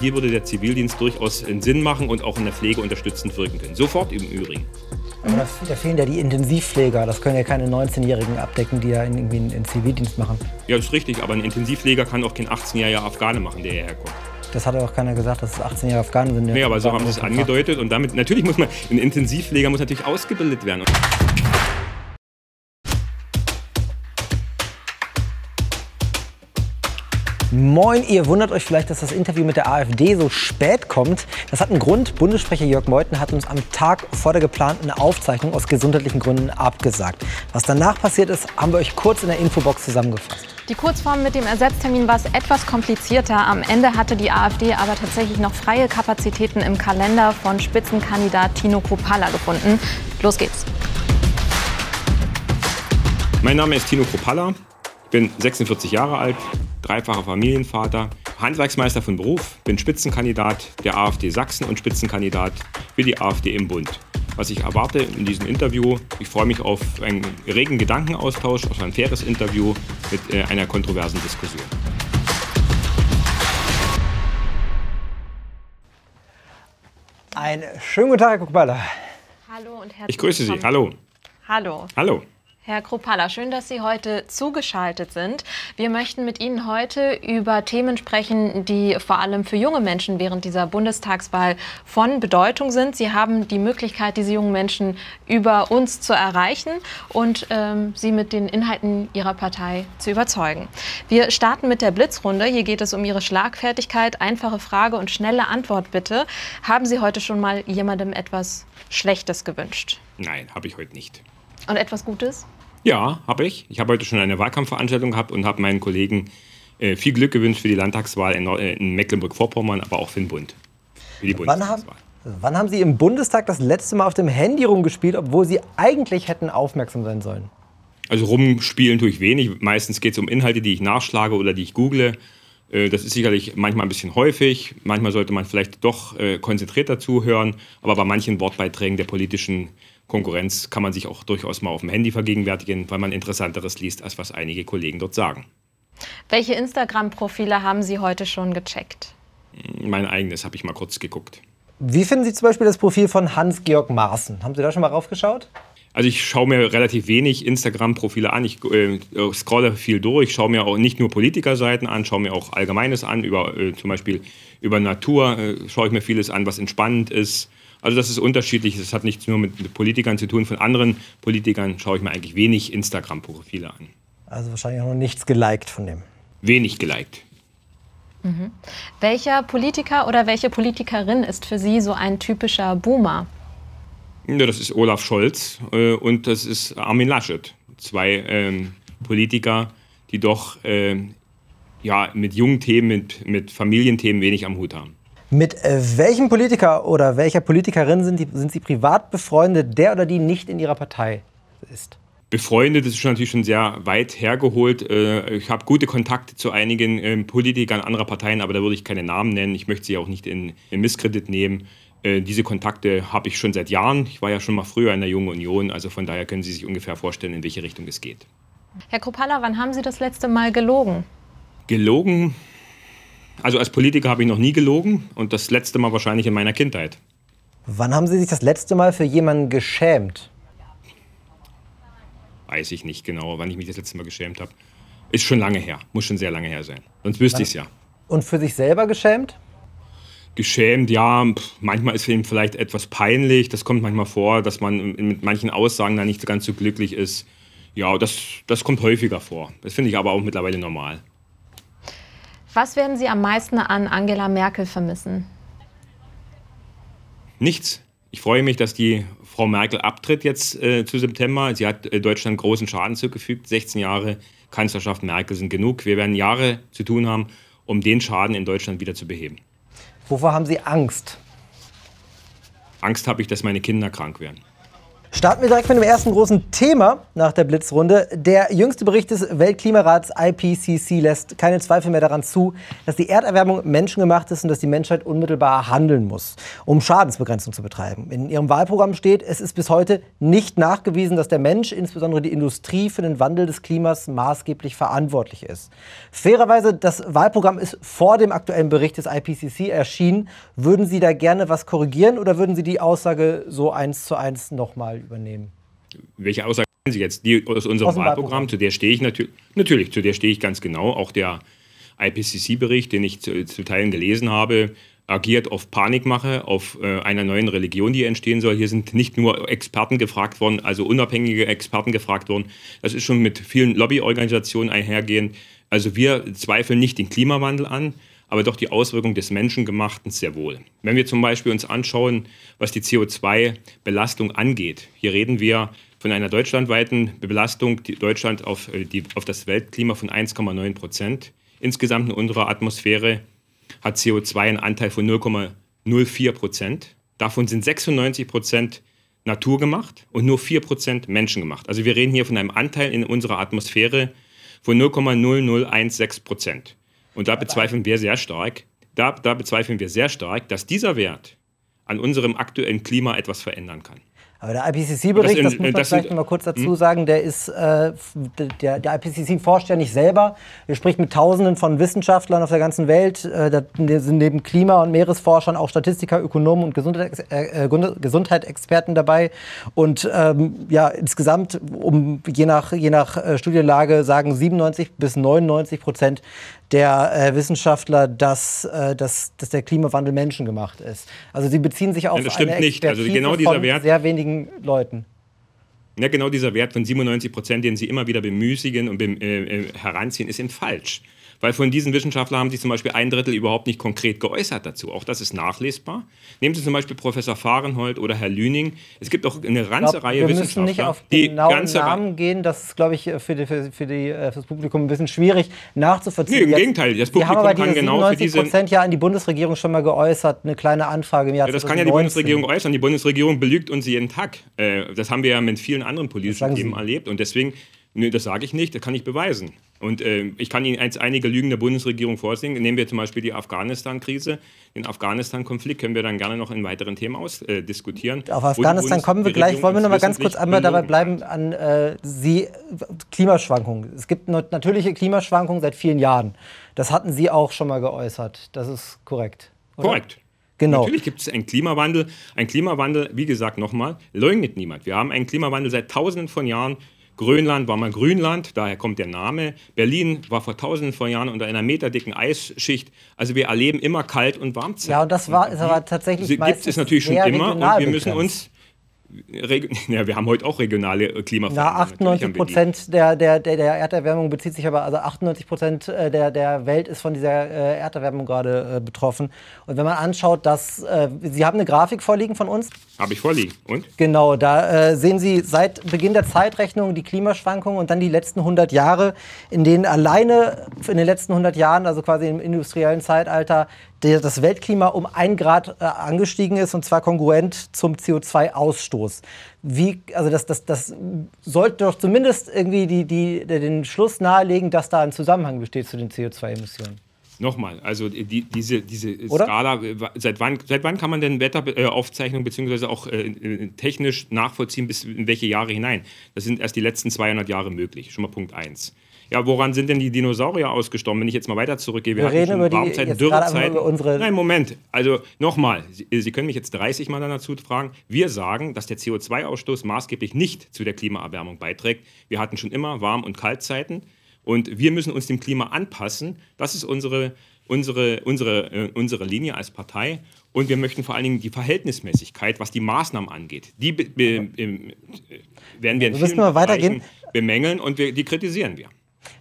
Hier würde der Zivildienst durchaus einen Sinn machen und auch in der Pflege unterstützend wirken können. Sofort im Übrigen. Aber da, da fehlen ja die Intensivpfleger. Das können ja keine 19-Jährigen abdecken, die ja in, irgendwie einen Zivildienst machen. Ja, ist richtig, aber ein Intensivpfleger kann auch kein 18-jähriger Afghane machen, der hierher kommt. Das hat auch keiner gesagt, dass es 18 Jahre Afghanen sind. Nee, aber so haben sie es angedeutet und damit, natürlich muss man, ein Intensivpfleger muss natürlich ausgebildet werden. Moin, ihr wundert euch vielleicht, dass das Interview mit der AfD so spät kommt. Das hat einen Grund. Bundessprecher Jörg Meuthen hat uns am Tag vor der geplanten Aufzeichnung aus gesundheitlichen Gründen abgesagt. Was danach passiert ist, haben wir euch kurz in der Infobox zusammengefasst. Die Kurzform mit dem Ersatztermin war es etwas komplizierter. Am Ende hatte die AfD aber tatsächlich noch freie Kapazitäten im Kalender von Spitzenkandidat Tino Kropala gefunden. Los geht's. Mein Name ist Tino Kropala. Ich bin 46 Jahre alt, dreifacher Familienvater, Handwerksmeister von Beruf, bin Spitzenkandidat der AfD Sachsen und Spitzenkandidat für die AfD im Bund. Was ich erwarte in diesem Interview, ich freue mich auf einen regen Gedankenaustausch, auf ein faires Interview mit äh, einer kontroversen Diskussion. Einen schönen guten Tag, Herr Kuckballer. Hallo und herzlich Ich grüße Sie. willkommen. Hallo. Hallo. Hallo. Herr Kropala, schön, dass Sie heute zugeschaltet sind. Wir möchten mit Ihnen heute über Themen sprechen, die vor allem für junge Menschen während dieser Bundestagswahl von Bedeutung sind. Sie haben die Möglichkeit, diese jungen Menschen über uns zu erreichen und ähm, sie mit den Inhalten Ihrer Partei zu überzeugen. Wir starten mit der Blitzrunde. Hier geht es um Ihre Schlagfertigkeit. Einfache Frage und schnelle Antwort bitte. Haben Sie heute schon mal jemandem etwas Schlechtes gewünscht? Nein, habe ich heute nicht. Und etwas Gutes? Ja, habe ich. Ich habe heute schon eine Wahlkampfveranstaltung gehabt und habe meinen Kollegen äh, viel Glück gewünscht für die Landtagswahl in, äh, in Mecklenburg-Vorpommern, aber auch für den Bund. Für die Wann haben, wann haben Sie im Bundestag das letzte Mal auf dem Handy rumgespielt, obwohl Sie eigentlich hätten aufmerksam sein sollen? Also rumspielen tue ich wenig. Meistens geht es um Inhalte, die ich nachschlage oder die ich google. Äh, Das ist sicherlich manchmal ein bisschen häufig. Manchmal sollte man vielleicht doch äh, konzentrierter zuhören. Aber bei manchen Wortbeiträgen der politischen Konkurrenz kann man sich auch durchaus mal auf dem Handy vergegenwärtigen, weil man Interessanteres liest, als was einige Kollegen dort sagen. Welche Instagram-Profile haben Sie heute schon gecheckt? Mein eigenes habe ich mal kurz geguckt. Wie finden Sie zum Beispiel das Profil von Hans-Georg Maaßen? Haben Sie da schon mal raufgeschaut? Also ich schaue mir relativ wenig Instagram-Profile an. Ich äh, scrolle viel durch, schaue mir auch nicht nur Politikerseiten an, schaue mir auch Allgemeines an. Über äh, zum Beispiel über Natur äh, schaue ich mir vieles an, was entspannend ist. Also das ist unterschiedlich. Das hat nichts nur mit Politikern zu tun. Von anderen Politikern schaue ich mir eigentlich wenig Instagram-Profile an. Also wahrscheinlich auch noch nichts geliked von dem. Wenig geliked. Welcher Politiker oder welche Politikerin ist für Sie so ein typischer Boomer? Ja, das ist Olaf Scholz äh, und das ist Armin Laschet. Zwei ähm, Politiker, die doch ähm, ja, mit jungen Themen, mit, mit Familienthemen wenig am Hut haben. Mit äh, welchem Politiker oder welcher Politikerin sind, die, sind Sie privat befreundet, der oder die nicht in Ihrer Partei ist? Befreundet das ist schon natürlich schon sehr weit hergeholt. Äh, Ich habe gute Kontakte zu einigen ähm, Politikern anderer Parteien, aber da würde ich keine Namen nennen. Ich möchte sie auch nicht in, in Misskredit nehmen. Äh, Diese Kontakte habe ich schon seit Jahren. Ich war ja schon mal früher in der Jungen Union, also von daher können Sie sich ungefähr vorstellen, in welche Richtung es geht. Herr Kropala, wann haben Sie das letzte Mal gelogen? Gelogen. Also als Politiker habe ich noch nie gelogen und das letzte Mal wahrscheinlich in meiner Kindheit. Wann haben Sie sich das letzte Mal für jemanden geschämt? Weiß ich nicht genau, wann ich mich das letzte Mal geschämt habe. Ist schon lange her, muss schon sehr lange her sein. Sonst wüsste ich es ja. Und für sich selber geschämt? Geschämt, ja, manchmal ist ihm vielleicht etwas peinlich. Das kommt manchmal vor, dass man mit manchen Aussagen da nicht ganz so glücklich ist. Ja, das, das kommt häufiger vor. Das finde ich aber auch mittlerweile normal. Was werden Sie am meisten an Angela Merkel vermissen? Nichts. Ich freue mich, dass die Frau Merkel abtritt jetzt äh, zu September. Sie hat äh, Deutschland großen Schaden zugefügt. 16 Jahre Kanzlerschaft Merkel sind genug. Wir werden Jahre zu tun haben, um den Schaden in Deutschland wieder zu beheben. Wovor haben Sie Angst? Angst habe ich, dass meine Kinder krank werden. Starten wir direkt mit dem ersten großen Thema nach der Blitzrunde. Der jüngste Bericht des Weltklimarats IPCC lässt keine Zweifel mehr daran zu, dass die Erderwärmung menschengemacht ist und dass die Menschheit unmittelbar handeln muss, um Schadensbegrenzung zu betreiben. In ihrem Wahlprogramm steht, es ist bis heute nicht nachgewiesen, dass der Mensch, insbesondere die Industrie, für den Wandel des Klimas maßgeblich verantwortlich ist. Fairerweise, das Wahlprogramm ist vor dem aktuellen Bericht des IPCC erschienen. Würden Sie da gerne was korrigieren oder würden Sie die Aussage so eins zu eins nochmal übernehmen. Welche Aussage meinen Sie jetzt? Die aus unserem aus Wahlprogramm, zu der stehe ich natürlich, natürlich, zu der stehe ich ganz genau. Auch der IPCC-Bericht, den ich zu, zu, Teilen gelesen habe, agiert auf Panikmache, auf äh, einer neuen Religion, die entstehen soll. Hier sind nicht nur Experten gefragt worden, also unabhängige Experten gefragt worden. Das ist schon mit vielen Lobbyorganisationen einhergehend. Also wir zweifeln nicht den Klimawandel an aber doch die Auswirkung des Menschengemachten sehr wohl. Wenn wir zum Beispiel uns anschauen, was die CO2-Belastung angeht, hier reden wir von einer deutschlandweiten Belastung, die Deutschland auf, äh, die, auf das Weltklima von 1,9 Prozent. Insgesamt in unserer Atmosphäre hat CO2 einen Anteil von 0,04 Prozent. Davon sind 96 Prozent naturgemacht und nur 4 Prozent menschengemacht. Also wir reden hier von einem Anteil in unserer Atmosphäre von 0,0016 Prozent. Und da bezweifeln wir sehr stark, da, da bezweifeln wir sehr stark, dass dieser Wert an unserem aktuellen Klima etwas verändern kann. Aber der IPCC-Bericht, das, das, muss man das vielleicht sind, mal kurz dazu hm? sagen, der ist, äh, der, der IPCC forscht ja nicht selber. Er spricht mit Tausenden von Wissenschaftlern auf der ganzen Welt. Äh, da sind neben Klima- und Meeresforschern auch Statistiker, Ökonomen und Gesundheits äh, äh Gesundheitsexperten dabei. Und ähm, ja, insgesamt, um, je nach, je nach äh, Studienlage, sagen 97 bis 99 Prozent der äh, Wissenschaftler, dass, äh, dass, dass der Klimawandel menschengemacht ist. Also sie beziehen sich auf ja, das stimmt eine nicht. Also genau dieser von Wert, sehr wenigen Leuten. Ja, genau dieser Wert von 97 Prozent, den Sie immer wieder bemüßigen und bem, äh, äh heranziehen, ist eben falsch. Weil von diesen Wissenschaftlern haben sich zum Beispiel ein Drittel überhaupt nicht konkret geäußert dazu. Auch das ist nachlesbar. Nehmen Sie zum Beispiel Professor Fahrenhold oder Herr Lüning. Es gibt auch eine ganze glaub, Reihe Wissenschaftler. Wir müssen nicht auf die genauen Namen gehen. Das ist, glaube ich, für, die, für, für, die, äh, für, das Publikum ein bisschen schwierig nachzuvollziehen. Nee, im Gegenteil. Das Publikum haben aber kann genau für diese... Prozent ja an die Bundesregierung schon mal geäußert. Eine kleine Anfrage im Jahr ja, Das 2019. kann ja die Bundesregierung äußern. Die Bundesregierung belügt uns jeden Tag. Äh, das haben wir ja mit vielen anderen politischen Themen erlebt. Und deswegen Nö, das sage ich nicht, das kann ich beweisen. Und äh, ich kann Ihnen jetzt einige Lügen der Bundesregierung vorsehen. Nehmen wir zum Beispiel die Afghanistan-Krise. Den Afghanistan-Konflikt können wir dann gerne noch in weiteren Themen ausdiskutieren. Äh, Auf Afghanistan kommen wir gleich. Wollen wir noch mal ganz kurz einmal dabei bleiben an äh, Sie, Klimaschwankungen. Es gibt natürliche Klimaschwankungen seit vielen Jahren. Das hatten Sie auch schon mal geäußert. Das ist korrekt. Oder? Korrekt. Genau. Natürlich gibt es einen Klimawandel. Ein Klimawandel, wie gesagt, nochmal, leugnet niemand. Wir haben einen Klimawandel seit Tausenden von Jahren. Grönland war mal Grünland, daher kommt der Name. Berlin war vor tausenden von Jahren unter einer meterdicken Eisschicht. Also wir erleben immer Kalt- und Warmzeit. Ja, und das war, ist aber tatsächlich Gibt es natürlich schon immer und wir müssen uns ja, wir haben heute auch regionale äh, Klimaveränderungen. Na, 98 Prozent der, der, der, der Erderwärmung bezieht sich aber, also 98 Prozent äh, der, der Welt ist von dieser äh, Erderwärmung gerade äh, betroffen. Und wenn man anschaut, dass äh, Sie haben eine Grafik vorliegen von uns? Habe ich vorliegen. Und? Genau, da sehen Sie seit Beginn der Zeitrechnung die Klimaschwankungen und dann die letzten 100 Jahre, in denen alleine in den letzten 100 Jahren, also quasi im industriellen Zeitalter, der, das Weltklima um ein Grad äh, angestiegen ist und zwar kongruent zum CO2-Ausstoß. Wie, also das, das, das sollte doch zumindest irgendwie die, die, den Schluss nahelegen, dass da ein Zusammenhang besteht zu den CO2-Emissionen. Nochmal, also die, diese, diese Skala, seit wann, seit wann kann man denn Wetteraufzeichnungen äh, beziehungsweise auch äh, technisch nachvollziehen, bis in welche Jahre hinein? Das sind erst die letzten 200 Jahre möglich, schon mal Punkt 1. Ja, woran sind denn die Dinosaurier ausgestorben? Wenn ich jetzt mal weiter zurückgehe, wir, wir reden über die Dürrezeiten. Unsere Nein, Moment. Also nochmal, Sie, Sie, können mich jetzt 30 Mal dazu fragen. Wir sagen, dass der CO2-Ausstoß maßgeblich nicht zu der Klimaerwärmung beiträgt. Wir hatten schon immer Warm- und Kaltzeiten und wir müssen uns dem Klima anpassen. Das ist unsere, unsere, unsere, äh, unsere Linie als Partei. Und wir möchten vor allen Dingen die Verhältnismäßigkeit, was die Maßnahmen angeht, die be, be, be, werden wir in vielen Bereichen bemängeln und wir, die kritisieren wir.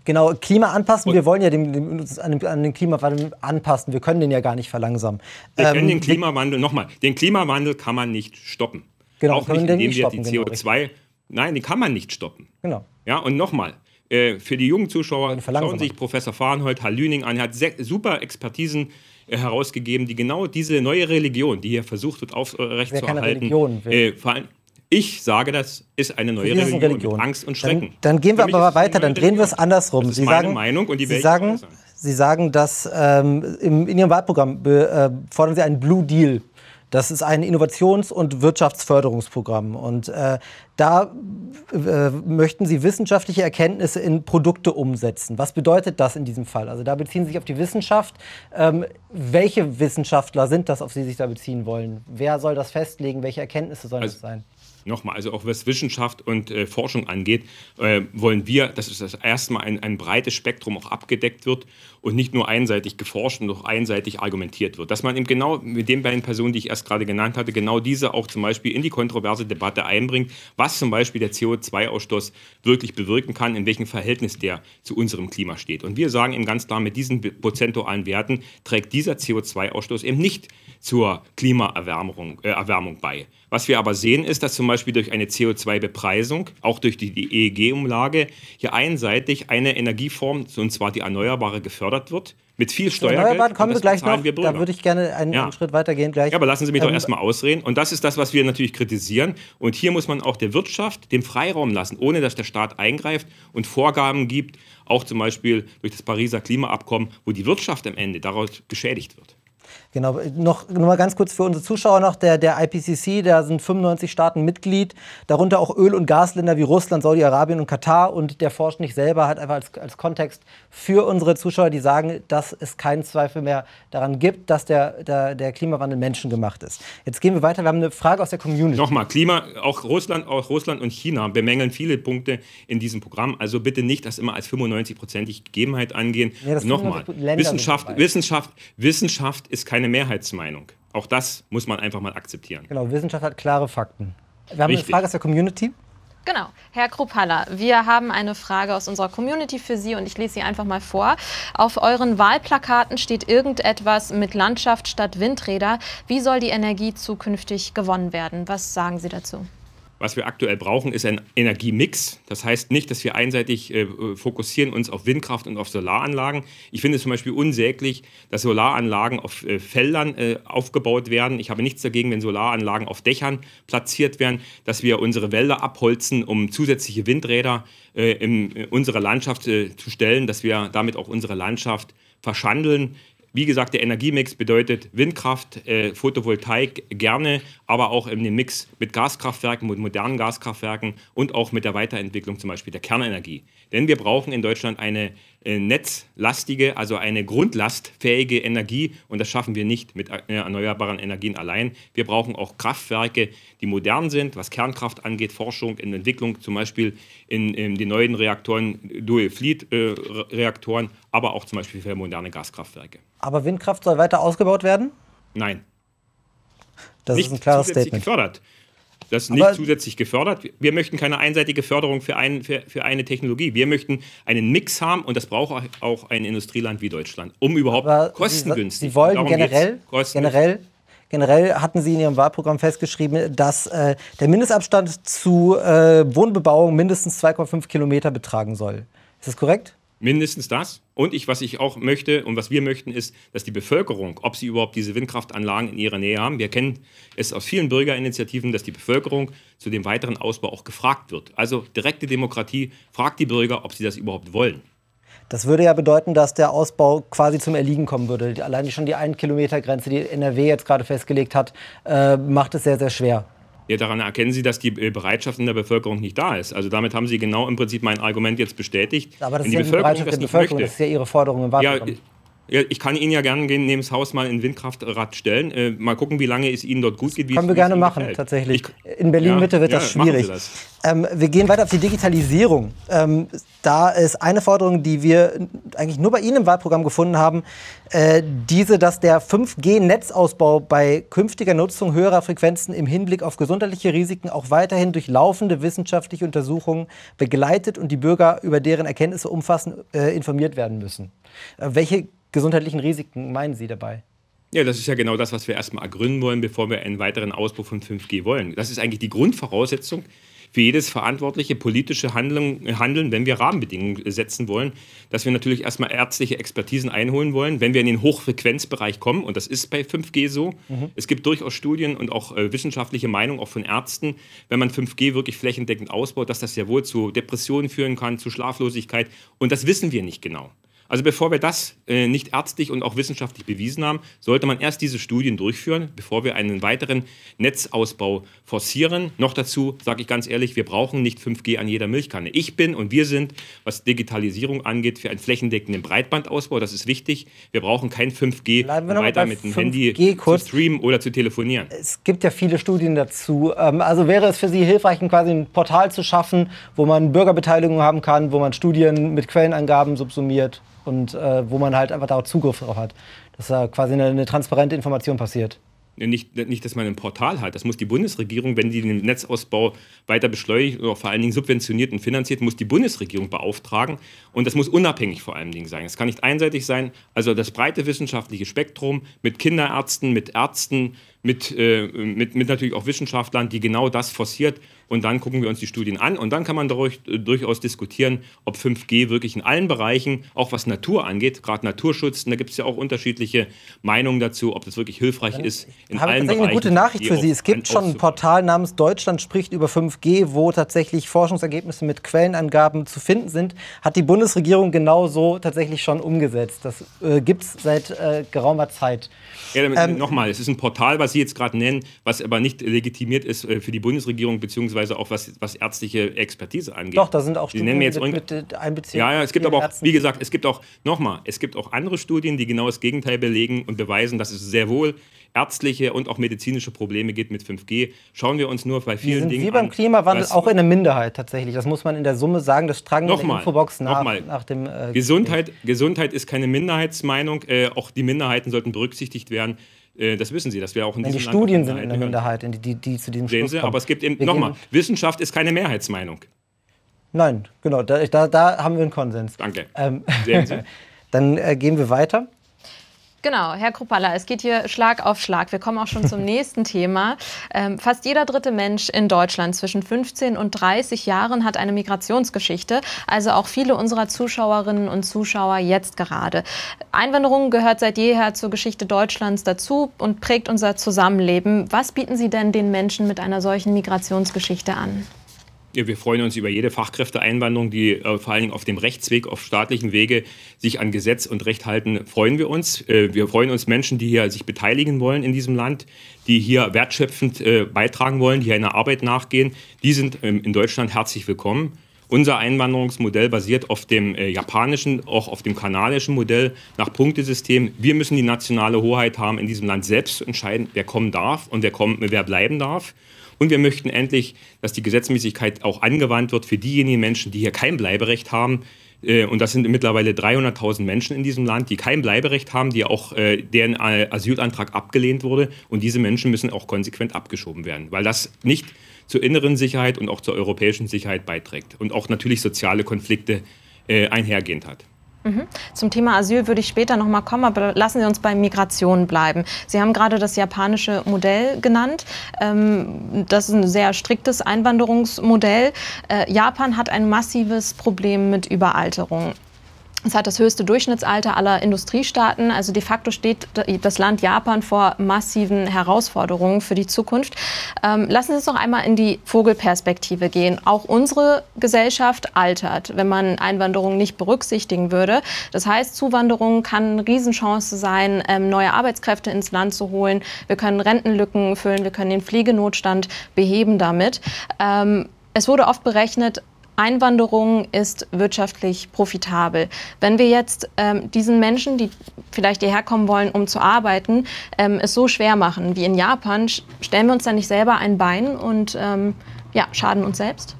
Genau, Klima anpassen. Und wir wollen ja dem, dem, an, an, den Klimawandel anpassen. Wir können den ja gar nicht verlangsamen. Wir ähm, können den Klimawandel, nochmal, den Klimawandel kann man nicht stoppen. Genau, Auch nicht, indem wir stoppen, die CO2, genau, nein, den kann man nicht stoppen. Genau. Ja, und nochmal, äh, für die jungen Zuschauer, schauen sich Professor Fahrenhold, Herr Lüning an. Er hat super Expertisen äh, herausgegeben, die genau diese neue Religion, die hier versucht wird aufrechtzuerhalten, äh, Ich sage, das ist eine neue Religion, Religion, Angst und Schrecken. Dann, dann gehen wir aber weiter, dann drehen wir es andersrum. Das ist Sie meine sagen, Meinung und die Sie sagen. Sie sagen, dass ähm, im, in Ihrem Wahlprogramm äh, fordern Sie einen Blue Deal. Das ist ein Innovations- und Wirtschaftsförderungsprogramm. Und äh, da äh, möchten Sie wissenschaftliche Erkenntnisse in Produkte umsetzen. Was bedeutet das in diesem Fall? Also da beziehen Sie sich auf die Wissenschaft. Ähm, welche Wissenschaftler sind das, auf die Sie sich da beziehen wollen? Wer soll das festlegen? Welche Erkenntnisse sollen Also- das sein? Nochmal, also auch was Wissenschaft und äh, Forschung angeht, äh, wollen wir, dass es das erste Mal ein, ein breites Spektrum auch abgedeckt wird und nicht nur einseitig geforscht und auch einseitig argumentiert wird. Dass man eben genau mit den beiden Personen, die ich erst gerade genannt hatte, genau diese auch zum Beispiel in die kontroverse Debatte einbringt, was zum Beispiel der CO2-Ausstoß wirklich bewirken kann, in welchem Verhältnis der zu unserem Klima steht. Und wir sagen eben ganz klar, mit diesen prozentualen Werten trägt dieser CO2-Ausstoß eben nicht zur Klimaerwärmung äh, Erwärmung bei. Was wir aber sehen, ist, dass zum Beispiel durch eine CO2-Bepreisung, auch durch die, EEG-Umlage, hier einseitig eine Energieform, und zwar die erneuerbare, gefördert wird. Mit viel Steuergeld. Erneuerbaren kommen wir gleich noch. Wir da würde ich gerne einen, Ja. Schritt weitergehen gleich. Ja, aber lassen Sie mich doch Ähm, erstmal ausreden. Und das ist das, was wir natürlich kritisieren. Und hier muss man auch der Wirtschaft den Freiraum lassen, ohne dass der Staat eingreift und Vorgaben gibt, auch zum Beispiel durch das Pariser Klimaabkommen, wo die Wirtschaft am Ende daraus geschädigt wird. Genau, noch, noch mal ganz kurz für unsere Zuschauer noch, der, der IPCC, da sind 95 Staaten Mitglied, darunter auch Öl- und Gasländer wie Russland, Saudi-Arabien und Katar und der forscht nicht selber, hat einfach als, als Kontext für unsere Zuschauer, die sagen, dass es keinen Zweifel mehr daran gibt, dass der, der, der Klimawandel menschengemacht ist. Jetzt gehen wir weiter, wir haben eine Frage aus der Community. Nochmal, Klima, auch Russland, auch Russland und China bemängeln viele Punkte in diesem Programm. Also bitte nicht das immer als 95-prozentige Gegebenheit angehen. Ja, Nochmal, 95 Länder sind Wissenschaft. Wissenschaft, Wissenschaft ist keine Mehrheitsmeinung. Auch das muss man einfach mal akzeptieren. Genau, Wissenschaft hat klare Fakten. Wir haben Richtig. eine Frage aus der Community. Genau. Herr Krupphaller, wir haben eine Frage aus unserer Community für Sie und ich lese sie einfach mal vor. Auf euren Wahlplakaten steht irgendetwas mit Landschaft statt Windräder. Wie soll die Energie zukünftig gewonnen werden? Was sagen Sie dazu? Was wir aktuell brauchen, ist ein Energiemix. Das heißt nicht, dass wir einseitig äh, fokussieren uns auf Windkraft und auf Solaranlagen. Ich finde es zum Beispiel unsäglich, dass Solaranlagen auf äh, Feldern äh, aufgebaut werden. Ich habe nichts dagegen, wenn Solaranlagen auf Dächern platziert werden, dass wir unsere Wälder abholzen, um zusätzliche Windräder äh, in äh, unsere Landschaft äh, zu stellen, dass wir damit auch unsere Landschaft verschandeln. Wie gesagt, der Energiemix bedeutet Windkraft, äh, Photovoltaik gerne, aber auch dem Mix mit Gaskraftwerken, mit modernen Gaskraftwerken und auch mit der Weiterentwicklung zum Beispiel der Kernenergie. Denn wir brauchen in Deutschland eine netzlastige, also eine grundlastfähige Energie und das schaffen wir nicht mit äh, erneuerbaren Energien allein. Wir brauchen auch Kraftwerke, die modern sind, was Kernkraft angeht, Forschung in Entwicklung, zum Beispiel in, in den neuen Reaktoren, Dual-Fleet-Reaktoren, aber auch zum Beispiel für moderne Gaskraftwerke. Aber Windkraft soll weiter ausgebaut werden? Nein, Das nicht ist ein klares Statement. gefördert. Das ist nicht Aber- zusätzlich gefördert. Wir möchten keine einseitige Förderung für, ein, für, für eine Technologie. Wir möchten einen Mix haben und das braucht auch ein Industrieland wie Deutschland, um überhaupt Aber kostengünstig. Sie, Sie wollen generell, generell, generell hatten Sie in Ihrem Wahlprogramm festgeschrieben, dass äh, der Mindestabstand zu äh, Wohnbebauung mindestens 2,5 Kilometer betragen soll. Ist das korrekt? Mindestens das. Und ich, was ich auch möchte und was wir möchten, ist, dass die Bevölkerung, ob sie überhaupt diese Windkraftanlagen in ihrer Nähe haben, wir kennen es aus vielen Bürgerinitiativen, dass die Bevölkerung zu dem weiteren Ausbau auch gefragt wird. Also direkte Demokratie fragt die Bürger, ob sie das überhaupt wollen. Das würde ja bedeuten, dass der Ausbau quasi zum Erliegen kommen würde. Allein schon die 1-Kilometer-Grenze, die NRW jetzt gerade festgelegt hat, äh, macht es sehr, sehr schwer. Ja, daran erkennen Sie, dass die äh, Bereitschaft in der Bevölkerung nicht da ist. Also damit haben Sie genau im Prinzip mein Argument jetzt bestätigt. Aber das ist ja die Bereitschaft der Bevölkerung, das ist ja Ihre Forderung im Wahlprogramm. ja, ich kann Ihnen ja gerne gehen, neben das Haus mal ein Windkraftrad stellen. Äh, mal gucken, wie lange es Ihnen dort gut geht. Wie Können wir gerne machen, gefällt. tatsächlich. Ich, In Berlin-Mitte wird ja, das machen Sie schwierig. das. Ähm, wir gehen weiter auf die Digitalisierung. Ähm, da ist eine Forderung, die wir eigentlich nur bei Ihnen im Wahlprogramm gefunden haben, äh, diese, dass der 5G-Netzausbau bei künftiger Nutzung höherer Frequenzen im Hinblick auf gesundheitliche Risiken auch weiterhin durch laufende wissenschaftliche Untersuchungen begleitet und die Bürger über deren Erkenntnisse umfassend äh, informiert werden müssen. Äh, welche gesundheitlichen Risiken meinen Sie dabei? Ja, das ist ja genau das, was wir erstmal ergründen wollen, bevor wir einen weiteren Ausbau von 5G wollen. Das ist eigentlich die Grundvoraussetzung. für jedes verantwortliche politische Handeln, Handeln, wenn wir Rahmenbedingungen setzen wollen, dass wir natürlich erstmal ärztliche Expertisen einholen wollen, wenn wir in den Hochfrequenzbereich kommen. Und das ist bei 5G so. Mhm. Es gibt durchaus Studien und auch äh, wissenschaftliche Meinungen, auch von Ärzten, wenn man 5G wirklich flächendeckend ausbaut, dass das sehr wohl zu Depressionen führen kann, zu Schlaflosigkeit. Und das wissen wir nicht genau. Also bevor wir das äh, nicht ärztlich und auch wissenschaftlich bewiesen haben, sollte man erst diese Studien durchführen, bevor wir einen weiteren Netzausbau forcieren. Noch dazu sage ich ganz ehrlich, wir brauchen nicht 5G an jeder Milchkanne. Ich bin und wir sind, was Digitalisierung angeht, für einen flächendeckenden Breitbandausbau. Das ist wichtig. Wir brauchen kein 5G, um weiter mit dem 5G Handy kurz. zu streamen oder zu telefonieren. Es gibt ja viele Studien dazu. Ähm, also wäre es für Sie hilfreich, quasi ein Portal zu schaffen, wo man Bürgerbeteiligung haben kann, wo man Studien mit Quellenangaben subsumiert? Und äh, wo man halt einfach da Zugriff drauf hat. Dass da quasi eine, eine transparente Information passiert. Nicht, nicht, dass man ein Portal hat. Das muss die Bundesregierung, wenn die den Netzausbau weiter beschleunigt oder vor allen Dingen subventioniert und finanziert, muss die Bundesregierung beauftragen. Und das muss unabhängig vor allen Dingen sein. Es kann nicht einseitig sein. Also das breite wissenschaftliche Spektrum mit Kinderärzten, mit Ärzten, mit, äh, mit, mit natürlich auch Wissenschaftlern, die genau das forciert. Und dann gucken wir uns die Studien an und dann kann man durch, durchaus diskutieren, ob 5G wirklich in allen Bereichen, auch was Natur angeht, gerade Naturschutz, da gibt es ja auch unterschiedliche Meinungen dazu, ob das wirklich hilfreich dann ist in allen Bereichen. eine gute Nachricht für Sie. Es gibt schon ein Portal namens Deutschland spricht über 5G, wo tatsächlich Forschungsergebnisse mit Quellenangaben zu finden sind. Hat die Bundesregierung genauso tatsächlich schon umgesetzt. Das äh, gibt es seit äh, geraumer Zeit. Ja, ähm, nochmal, es ist ein Portal, was Sie jetzt gerade nennen, was aber nicht legitimiert ist äh, für die Bundesregierung, beziehungsweise auch was, was ärztliche Expertise angeht. Doch, da sind auch Studien nennen jetzt mit, mit Einbeziehung. Ja, ja, es gibt aber auch, Ärzten. wie gesagt, es gibt auch, nochmal, es gibt auch andere Studien, die genau das Gegenteil belegen und beweisen, dass es sehr wohl ärztliche und auch medizinische Probleme gibt mit 5G. Schauen wir uns nur bei vielen sind Dingen Sie beim Klimawandel auch in der Minderheit tatsächlich. Das muss man in der Summe sagen. Das tragen wir in der Infobox nach, nach dem äh, Gesundheit, Gesundheit ist keine Minderheitsmeinung. Äh, auch die Minderheiten sollten berücksichtigt werden. Äh, das wissen Sie, dass wir auch in Wenn die Studien sind in der Minderheit, die, die, die zu diesem Sehen Schluss Sie, kommen. aber es gibt eben, nochmal, Wissenschaft ist keine Mehrheitsmeinung. Nein, genau, da, da, da haben wir einen Konsens. Danke. Ähm, Sehen Sie? dann äh, gehen wir weiter. Genau, Herr Kruppalla, es geht hier Schlag auf Schlag. Wir kommen auch schon zum nächsten Thema. Ähm, fast jeder dritte Mensch in Deutschland zwischen 15 und 30 Jahren hat eine Migrationsgeschichte, also auch viele unserer Zuschauerinnen und Zuschauer jetzt gerade. Einwanderung gehört seit jeher zur Geschichte Deutschlands dazu und prägt unser Zusammenleben. Was bieten Sie denn den Menschen mit einer solchen Migrationsgeschichte an? Ja, wir freuen uns über jede Fachkräfteeinwanderung, die äh, vor allen Dingen auf dem Rechtsweg, auf staatlichen Wege sich an Gesetz und Recht halten, freuen wir uns. Äh, wir freuen uns Menschen, die hier sich beteiligen wollen in diesem Land, die hier wertschöpfend äh, beitragen wollen, die hier einer Arbeit nachgehen. Die sind ähm, in Deutschland herzlich willkommen. Unser Einwanderungsmodell basiert auf dem äh, japanischen, auch auf dem kanadischen Modell nach Punktesystem. Wir müssen die nationale Hoheit haben, in diesem Land selbst zu entscheiden, wer kommen darf und wer, kommen, wer bleiben darf. Und wir möchten endlich, dass die Gesetzmäßigkeit auch angewandt wird für diejenigen Menschen, die hier kein Bleiberecht haben. Äh, und das sind mittlerweile 300.000 Menschen in diesem Land, die kein Bleiberecht haben, die auch äh, deren äh, Asylantrag abgelehnt wurde. Und diese Menschen müssen auch konsequent abgeschoben werden, weil das nicht zur inneren Sicherheit und auch zur europäischen Sicherheit beiträgt und auch natürlich soziale Konflikte einhergehend hat. Mhm. Zum Thema Asyl würde ich später noch mal kommen, aber lassen Sie uns bei Migration bleiben. Sie haben gerade das japanische Modell genannt. Ähm, das ist ein sehr striktes Einwanderungsmodell. Äh, Japan hat ein massives Problem mit Überalterung. Es hat das höchste Durchschnittsalter aller Industriestaaten. Also de facto steht das Land Japan vor massiven Herausforderungen für die Zukunft. Ähm, lassen Sie uns noch einmal in die Vogelperspektive gehen. Auch unsere Gesellschaft altert, wenn man Einwanderung nicht berücksichtigen würde. Das heißt, Zuwanderung kann eine Riesenchance sein, ähm, neue Arbeitskräfte ins Land zu holen. Wir können Rentenlücken füllen, wir können den Pflegenotstand beheben damit. Ähm, es wurde oft berechnet, Einwanderung ist wirtschaftlich profitabel. Wenn wir jetzt ähm, diesen Menschen, die vielleicht hierher kommen wollen, um zu arbeiten, ähm, es so schwer machen wie in Japan, stellen wir uns dann nicht selber ein Bein und ähm, ja, schaden uns selbst?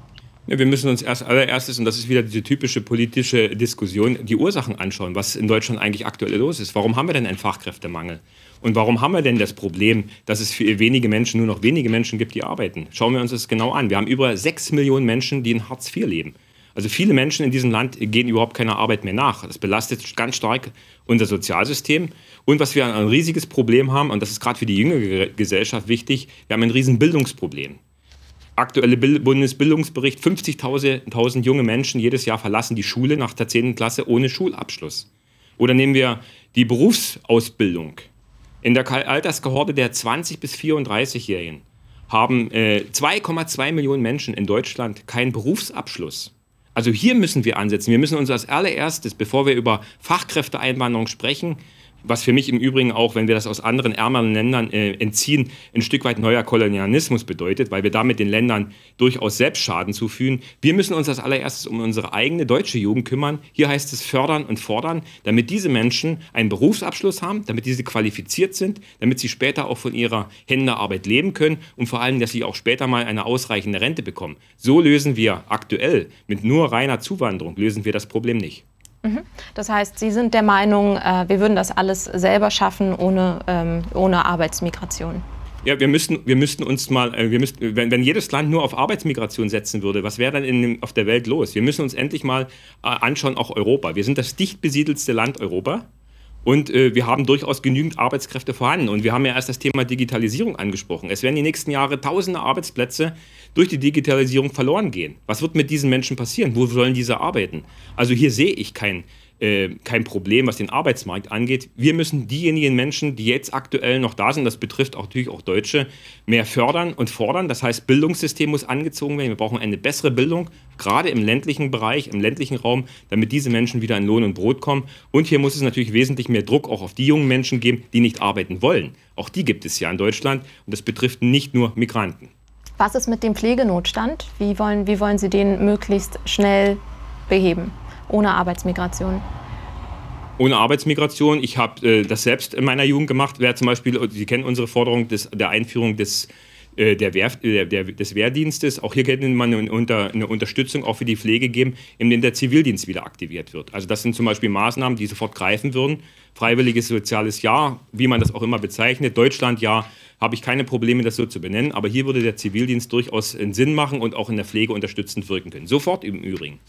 Wir müssen uns erst allererstes, und das ist wieder diese typische politische Diskussion, die Ursachen anschauen, was in Deutschland eigentlich aktuell los ist. Warum haben wir denn einen Fachkräftemangel? Und warum haben wir denn das Problem, dass es für wenige Menschen nur noch wenige Menschen gibt, die arbeiten? Schauen wir uns das genau an. Wir haben über sechs Millionen Menschen, die in Hartz IV leben. Also viele Menschen in diesem Land gehen überhaupt keiner Arbeit mehr nach. Das belastet ganz stark unser Sozialsystem. Und was wir ein riesiges Problem haben, und das ist gerade für die jüngere Gesellschaft wichtig, wir haben ein riesen Bildungsproblem. aktuelle Bundesbildungsbericht, 50.000 junge Menschen jedes Jahr verlassen die Schule nach der 10. Klasse ohne Schulabschluss. Oder nehmen wir die Berufsausbildung. In der Alterskohorte der 20- bis 34-Jährigen haben äh, 2,2 Millionen Menschen in Deutschland keinen Berufsabschluss. Also hier müssen wir ansetzen. Wir müssen uns als allererstes, bevor wir über Fachkräfteeinwanderung sprechen, was für mich im Übrigen auch, wenn wir das aus anderen ärmeren Ländern äh, entziehen, ein Stück weit neuer Kolonialismus bedeutet, weil wir damit den Ländern durchaus selbst Schaden zufügen. Wir müssen uns als allererstes um unsere eigene deutsche Jugend kümmern. Hier heißt es fördern und fordern, damit diese Menschen einen Berufsabschluss haben, damit diese qualifiziert sind, damit sie später auch von ihrer Händearbeit leben können und vor allem, dass sie auch später mal eine ausreichende Rente bekommen. So lösen wir aktuell mit nur reiner Zuwanderung lösen wir das Problem nicht. Mhm. Das heißt, Sie sind der Meinung, äh, wir würden das alles selber schaffen ohne, ähm, ohne Arbeitsmigration? Ja, wir müssten, wir müssten uns mal, äh, wir müssten, wenn, wenn jedes Land nur auf Arbeitsmigration setzen würde, was wäre dann in, auf der Welt los? Wir müssen uns endlich mal äh, anschauen, auch Europa. Wir sind das dicht besiedelste Land Europa. Und wir haben durchaus genügend Arbeitskräfte vorhanden. Und wir haben ja erst das Thema Digitalisierung angesprochen. Es werden die nächsten Jahre tausende Arbeitsplätze durch die Digitalisierung verloren gehen. Was wird mit diesen Menschen passieren? Wo sollen diese arbeiten? Also hier sehe ich kein, äh, kein Problem, was den Arbeitsmarkt angeht. Wir müssen diejenigen Menschen, die jetzt aktuell noch da sind, das betrifft auch natürlich auch Deutsche, mehr fördern und fordern. Das heißt, Bildungssystem muss angezogen werden. Wir brauchen eine bessere Bildung, gerade im ländlichen Bereich, im ländlichen Raum, damit diese Menschen wieder in Lohn und Brot kommen. Und hier muss es natürlich wesentlich mehr Druck auch auf die jungen Menschen geben, die nicht arbeiten wollen. Auch die gibt es ja in Deutschland und das betrifft nicht nur Migranten. Was ist mit dem Pflegenotstand? Wie wollen, wie wollen Sie den möglichst schnell beheben? ohne Arbeitsmigration? Ohne Arbeitsmigration. Ich habe äh, das selbst in meiner Jugend gemacht. Wäre zum Beispiel, Sie kennen unsere Forderung des, der Einführung des äh, der Wehr, der, der, des Wehrdienstes. Auch hier könnte man eine, unter, eine, Unterstützung auch für die Pflege geben, indem der Zivildienst wieder aktiviert wird. Also das sind zum Beispiel Maßnahmen, die sofort greifen würden. Freiwilliges soziales Jahr, wie man das auch immer bezeichnet. Deutschland ja, habe ich keine Probleme, das so zu benennen. Aber hier würde der Zivildienst durchaus einen Sinn machen und auch in der Pflege unterstützend wirken können. Sofort im Übrigen.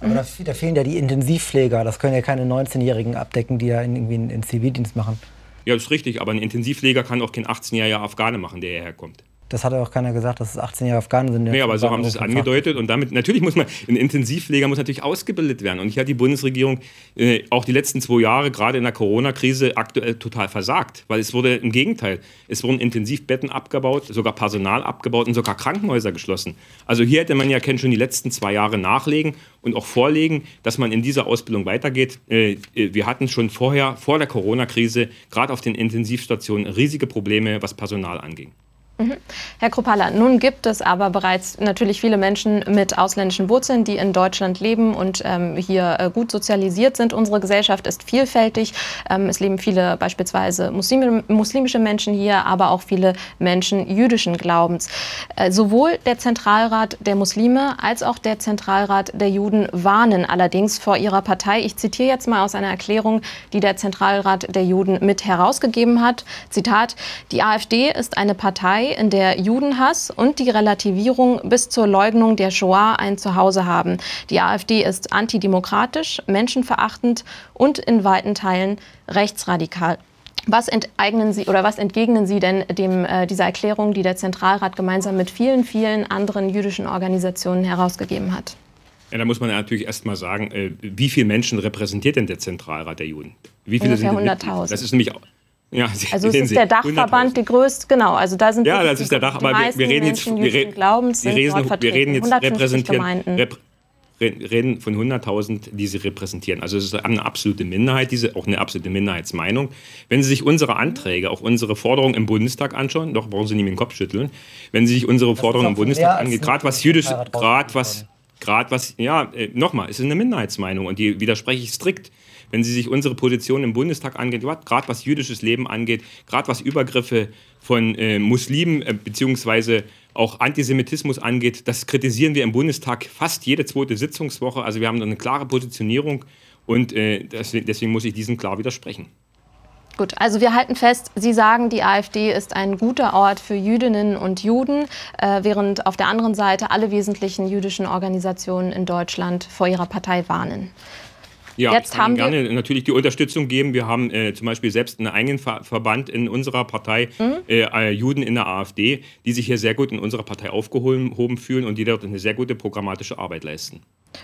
Aber da, da, fehlen ja die Intensivpfleger. Das können ja keine 19-Jährigen abdecken, die ja irgendwie einen Zivildienst machen. Ja, das ist richtig. Aber ein Intensivpfleger kann auch kein 18-jähriger Afghane machen, der hierher kommt. Das hat auch keiner gesagt, dass es 18 Jahre Afghanen sind. Nee, aber so haben sie es angedeutet. Und damit, natürlich muss man, ein Intensivpfleger muss natürlich ausgebildet werden. Und hier hat die Bundesregierung äh, auch die letzten zwei Jahre, gerade in der Corona-Krise, aktuell total versagt. Weil es wurde im Gegenteil, es wurden Intensivbetten abgebaut, sogar Personal abgebaut und sogar Krankenhäuser geschlossen. Also hier hätte man ja schon die letzten zwei Jahre nachlegen und auch vorlegen, dass man in dieser Ausbildung weitergeht. Äh, äh, wir hatten schon vorher, vor der Corona-Krise, gerade auf den Intensivstationen riesige Probleme, was Personal anging. Mhm. Herr Kropala, nun gibt es aber bereits natürlich viele Menschen mit ausländischen Wurzeln, die in Deutschland leben und ähm, hier äh, gut sozialisiert sind. Unsere Gesellschaft ist vielfältig. Ähm, es leben viele beispielsweise Muslime, muslimische Menschen hier, aber auch viele Menschen jüdischen Glaubens. Äh, sowohl der Zentralrat der Muslime als auch der Zentralrat der Juden warnen allerdings vor ihrer Partei. Ich zitiere jetzt mal aus einer Erklärung, die der Zentralrat der Juden mit herausgegeben hat. Zitat, die AfD ist eine Partei, in der Judenhass und die Relativierung bis zur Leugnung der Shoah ein Zuhause haben. Die AfD ist antidemokratisch, menschenverachtend und in weiten Teilen rechtsradikal. Was enteignen Sie oder was entgegnen Sie denn dem, äh, dieser Erklärung, die der Zentralrat gemeinsam mit vielen, vielen anderen jüdischen Organisationen herausgegeben hat? Ja, da muss man natürlich erst mal sagen, äh, wie viele Menschen repräsentiert denn der Zentralrat der Juden? Wie viele Ungefähr 100.000. Das ist nämlich ja, Sie, also es ist der Dachverband, die größte, genau. Also da sind ja, das ist der Dach, aber wir, wir, reden jetzt, wir, re Glaubens wir, reden, wir reden jetzt repräsentieren, rep reden von 100.000, die sie repräsentieren. Also es ist eine absolute Minderheit, diese auch eine absolute Minderheitsmeinung. Wenn Sie sich unsere Anträge, auch unsere Forderungen im Bundestag anschauen, doch brauchen Sie nicht mit dem Kopf schütteln. Wenn Sie sich unsere Forderungen im Bundestag angehen, gerade was jüdisch, gerade was, gerade was, ja, äh, nochmal, es ist eine Minderheitsmeinung und die widerspreche ich strikt wenn Sie sich unsere Position im Bundestag angeht, gerade was jüdisches Leben angeht, gerade was Übergriffe von äh, Muslimen äh, beziehungsweise auch Antisemitismus angeht, das kritisieren wir im Bundestag fast jede zweite Sitzungswoche. Also wir haben eine klare Positionierung und äh, deswegen, deswegen muss ich diesen klar widersprechen. Gut, also wir halten fest, Sie sagen, die AfD ist ein guter Ort für Jüdinnen und Juden, äh, während auf der anderen Seite alle wesentlichen jüdischen Organisationen in Deutschland vor ihrer Partei warnen. Ja, Jetzt ich kann haben gerne natürlich die Unterstützung geben. Wir haben äh, zum Beispiel selbst einen eigenen Ver Verband in unserer Partei, mhm. äh, Juden in der AfD, die sich hier sehr gut in unserer Partei aufgehoben fühlen und die dort eine sehr gute programmatische Arbeit leisten.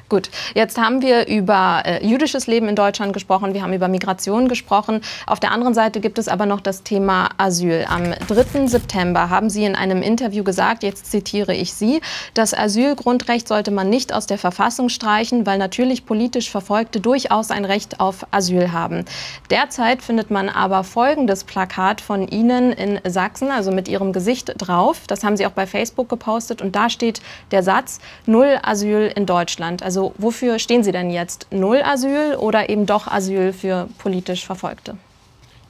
Gut, jetzt haben wir über äh, jüdisches Leben in Deutschland gesprochen, wir haben über Migration gesprochen. Auf der anderen Seite gibt es aber noch das Thema Asyl. Am 3. September haben Sie in einem Interview gesagt, jetzt zitiere ich Sie, das Asylgrundrecht sollte man nicht aus der Verfassung streichen, weil natürlich politisch Verfolgte durchaus ein Recht auf Asyl haben. Derzeit findet man aber folgendes Plakat von Ihnen in Sachsen, also mit Ihrem Gesicht drauf. Das haben Sie auch bei Facebook gepostet und da steht der Satz Null Asyl in Deutschland. Also wofür stehen Sie denn jetzt? Null Asyl oder eben doch Asyl für politisch Verfolgte?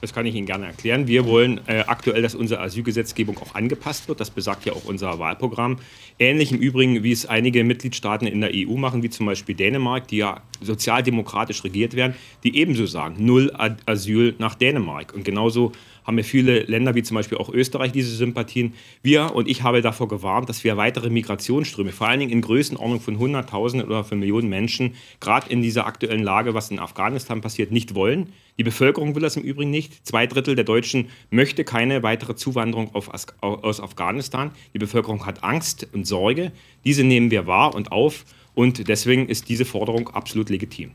Das kann ich Ihnen gerne erklären. Wir wollen äh, aktuell, dass unsere Asylgesetzgebung auch angepasst wird. Das besagt ja auch unser Wahlprogramm. Ähnlich im Übrigen, wie es einige Mitgliedstaaten in der EU machen, wie zum Beispiel Dänemark, die ja sozialdemokratisch regiert werden, die ebenso sagen, null Asyl nach Dänemark. Und genauso haben wir viele Länder, wie zum Beispiel auch Österreich, diese Sympathien. Wir und ich habe davor gewarnt, dass wir weitere Migrationsströme, vor allen Dingen in Größenordnung von Hunderttausenden oder von Millionen Menschen, gerade in dieser aktuellen Lage, was in Afghanistan passiert, nicht wollen. Die Bevölkerung will das im Übrigen nicht. Zwei Drittel der Deutschen möchte keine weitere Zuwanderung aus Afghanistan. Die Bevölkerung hat Angst und Sorge. Diese nehmen wir wahr und auf. Und deswegen ist diese Forderung absolut legitim.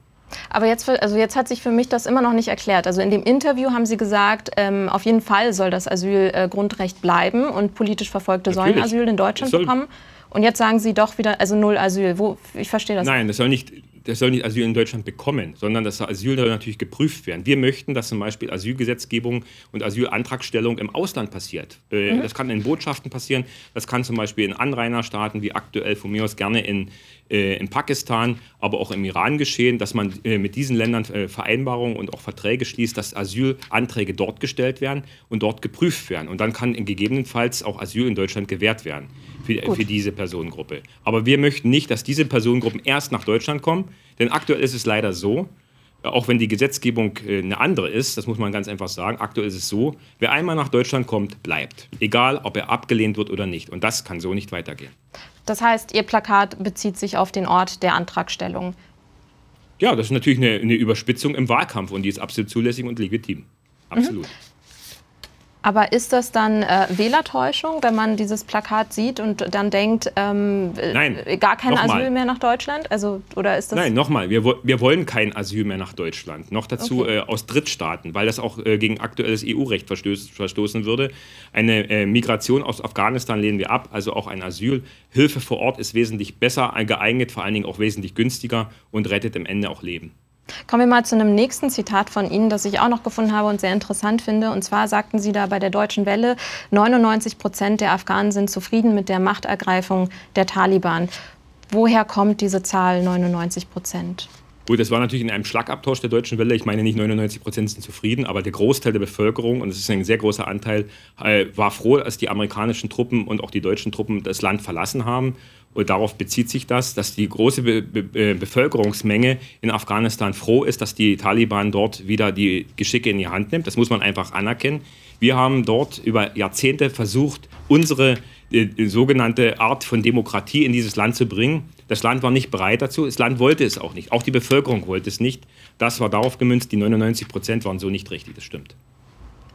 Aber jetzt, also jetzt hat sich für mich das immer noch nicht erklärt. Also in dem Interview haben Sie gesagt, ähm, auf jeden Fall soll das Asylgrundrecht äh, bleiben und politisch Verfolgte Natürlich. sollen Asyl in Deutschland bekommen. Und jetzt sagen Sie doch wieder, also null Asyl. Wo, ich verstehe das. Nein, das soll nicht das soll nicht Asyl in Deutschland bekommen, sondern das Asyl soll natürlich geprüft werden. Wir möchten, dass zum Beispiel Asylgesetzgebung und Asylantragstellung im Ausland passiert. Äh, mhm. Das kann in Botschaften passieren, das kann zum Beispiel in Anrainerstaaten wie aktuell von mir aus gerne in, äh, in Pakistan, aber auch im Iran geschehen, dass man äh, mit diesen Ländern Vereinbarungen und auch Verträge schließt, dass Asylanträge dort gestellt werden und dort geprüft werden. Und dann kann gegebenenfalls auch Asyl in Deutschland gewährt werden für, für diese Personengruppe. Aber wir möchten nicht, dass diese Personengruppen erst nach Deutschland kommen, denn aktuell ist es leider so, auch wenn die Gesetzgebung äh, eine andere ist, das muss man ganz einfach sagen, aktuell ist es so, wer einmal nach Deutschland kommt, bleibt. Egal, ob er abgelehnt wird oder nicht. Und das kann so nicht weitergehen. Das heißt, Ihr Plakat bezieht sich auf den Ort der Antragstellung. Ja, das ist natürlich eine, eine Überspitzung im Wahlkampf und die ist absolut zulässig und legitim. Absolut. Mhm. Aber ist das dann äh, Wählertäuschung, wenn man dieses Plakat sieht und dann denkt, ähm, Nein, gar kein Asyl mal. mehr nach Deutschland? Also, oder ist das Nein, nochmal, wir, wir wollen kein Asyl mehr nach Deutschland. Noch dazu okay. äh, aus Drittstaaten, weil das auch äh, gegen aktuelles EU-Recht verstoßen würde. Eine äh, Migration aus Afghanistan lehnen wir ab, also auch ein Asyl. Hilfe vor Ort ist wesentlich besser geeignet, vor allen Dingen auch wesentlich günstiger und rettet am Ende auch Leben. Kommen wir mal zu einem nächsten Zitat von Ihnen, das ich auch noch gefunden habe und sehr interessant finde. Und zwar sagten Sie da bei der Deutschen Welle, 99 Prozent der Afghanen sind zufrieden mit der Machtergreifung der Taliban. Woher kommt diese Zahl 99 Prozent? Gut, das war natürlich in einem Schlagabtausch der Deutschen Welle. Ich meine, nicht 99 Prozent sind zufrieden, aber der Großteil der Bevölkerung, und es ist ein sehr großer Anteil, äh, war froh, als die amerikanischen Truppen und auch die deutschen Truppen das Land verlassen haben. Und darauf bezieht sich das, dass die große Be Be Bevölkerungsmenge in Afghanistan froh ist, dass die Taliban dort wieder die Geschicke in die Hand nimmt. Das muss man einfach anerkennen. Wir haben dort über Jahrzehnte versucht, unsere äh, sogenannte Art von Demokratie in dieses Land zu bringen. Das Land war nicht bereit dazu, das Land wollte es auch nicht. Auch die Bevölkerung wollte es nicht. Das war darauf gemünzt, die 99 Prozent waren so nicht richtig, das stimmt.